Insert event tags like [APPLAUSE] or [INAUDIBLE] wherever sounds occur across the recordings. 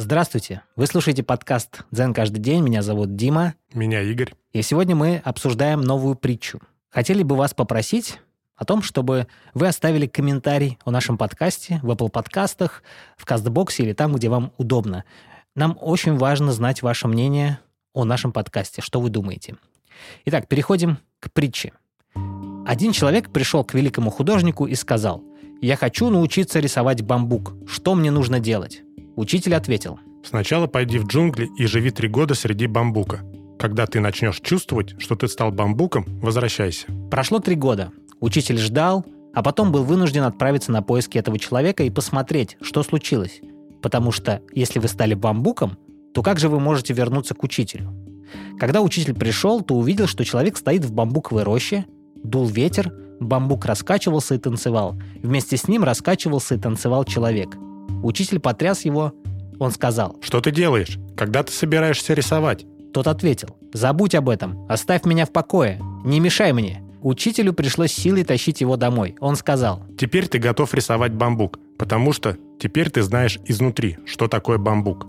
Здравствуйте! Вы слушаете подкаст «Дзен каждый день». Меня зовут Дима. Меня Игорь. И сегодня мы обсуждаем новую притчу. Хотели бы вас попросить о том, чтобы вы оставили комментарий о нашем подкасте в Apple подкастах, в Кастбоксе или там, где вам удобно. Нам очень важно знать ваше мнение о нашем подкасте, что вы думаете. Итак, переходим к притче. Один человек пришел к великому художнику и сказал, «Я хочу научиться рисовать бамбук. Что мне нужно делать?» Учитель ответил. Сначала пойди в джунгли и живи три года среди бамбука. Когда ты начнешь чувствовать, что ты стал бамбуком, возвращайся. Прошло три года. Учитель ждал, а потом был вынужден отправиться на поиски этого человека и посмотреть, что случилось. Потому что если вы стали бамбуком, то как же вы можете вернуться к учителю? Когда учитель пришел, то увидел, что человек стоит в бамбуковой роще, дул ветер, бамбук раскачивался и танцевал. Вместе с ним раскачивался и танцевал человек – Учитель потряс его. Он сказал. «Что ты делаешь? Когда ты собираешься рисовать?» Тот ответил. «Забудь об этом. Оставь меня в покое. Не мешай мне». Учителю пришлось силой тащить его домой. Он сказал. «Теперь ты готов рисовать бамбук, потому что теперь ты знаешь изнутри, что такое бамбук».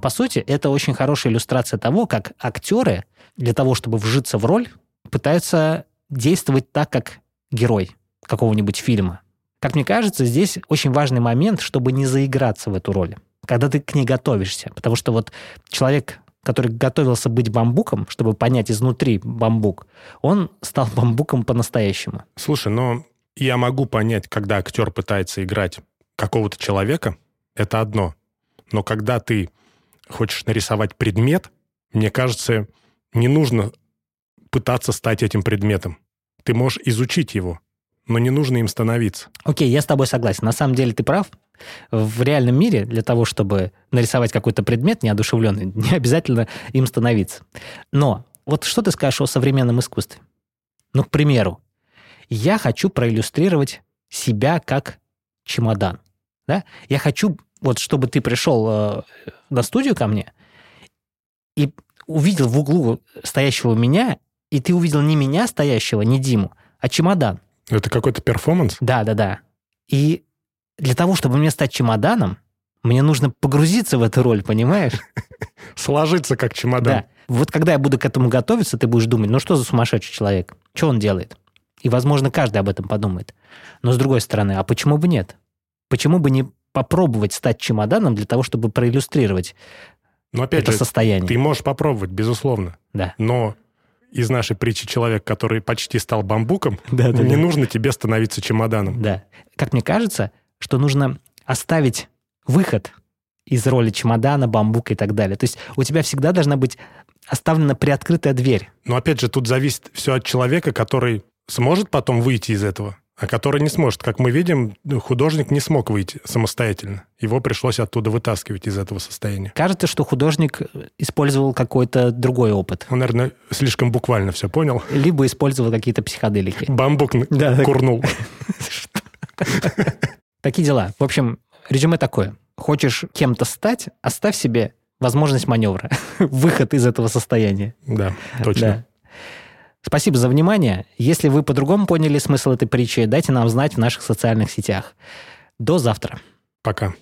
По сути, это очень хорошая иллюстрация того, как актеры для того, чтобы вжиться в роль, пытаются действовать так, как герой какого-нибудь фильма. Как мне кажется, здесь очень важный момент, чтобы не заиграться в эту роль, когда ты к ней готовишься. Потому что вот человек, который готовился быть бамбуком, чтобы понять изнутри бамбук, он стал [LAUGHS] бамбуком по-настоящему. Слушай, но я могу понять, когда актер пытается играть какого-то человека, это одно. Но когда ты хочешь нарисовать предмет, мне кажется, не нужно пытаться стать этим предметом. Ты можешь изучить его но не нужно им становиться. Окей, я с тобой согласен. На самом деле ты прав. В реальном мире для того, чтобы нарисовать какой-то предмет неодушевленный, [LAUGHS] не обязательно им становиться. Но вот что ты скажешь о современном искусстве? Ну, к примеру, я хочу проиллюстрировать себя как чемодан. Да? Я хочу, вот чтобы ты пришел э, на студию ко мне и увидел в углу стоящего меня, и ты увидел не меня стоящего, не Диму, а чемодан. Это какой-то перформанс? Да, да, да. И для того, чтобы мне стать чемоданом, мне нужно погрузиться в эту роль, понимаешь? [LAUGHS] Сложиться как чемодан. Да. Вот когда я буду к этому готовиться, ты будешь думать, ну что за сумасшедший человек? Что он делает? И, возможно, каждый об этом подумает. Но с другой стороны, а почему бы нет? Почему бы не попробовать стать чемоданом для того, чтобы проиллюстрировать Но опять это же, состояние? Ты можешь попробовать, безусловно. Да. Но из нашей притчи человек, который почти стал бамбуком, да, да, не да. нужно тебе становиться чемоданом. Да. Как мне кажется, что нужно оставить выход из роли чемодана, бамбука и так далее. То есть у тебя всегда должна быть оставлена приоткрытая дверь. Но опять же, тут зависит все от человека, который сможет потом выйти из этого а который не сможет. Как мы видим, художник не смог выйти самостоятельно. Его пришлось оттуда вытаскивать из этого состояния. Кажется, что художник использовал какой-то другой опыт. Он, наверное, слишком буквально все понял. Либо использовал какие-то психоделики. Бамбук да, курнул. [LAUGHS] Такие дела. В общем, резюме такое. Хочешь кем-то стать, оставь себе возможность маневра, [LAUGHS] выход из этого состояния. Да, точно. Да. Спасибо за внимание. Если вы по-другому поняли смысл этой притчи, дайте нам знать в наших социальных сетях. До завтра. Пока.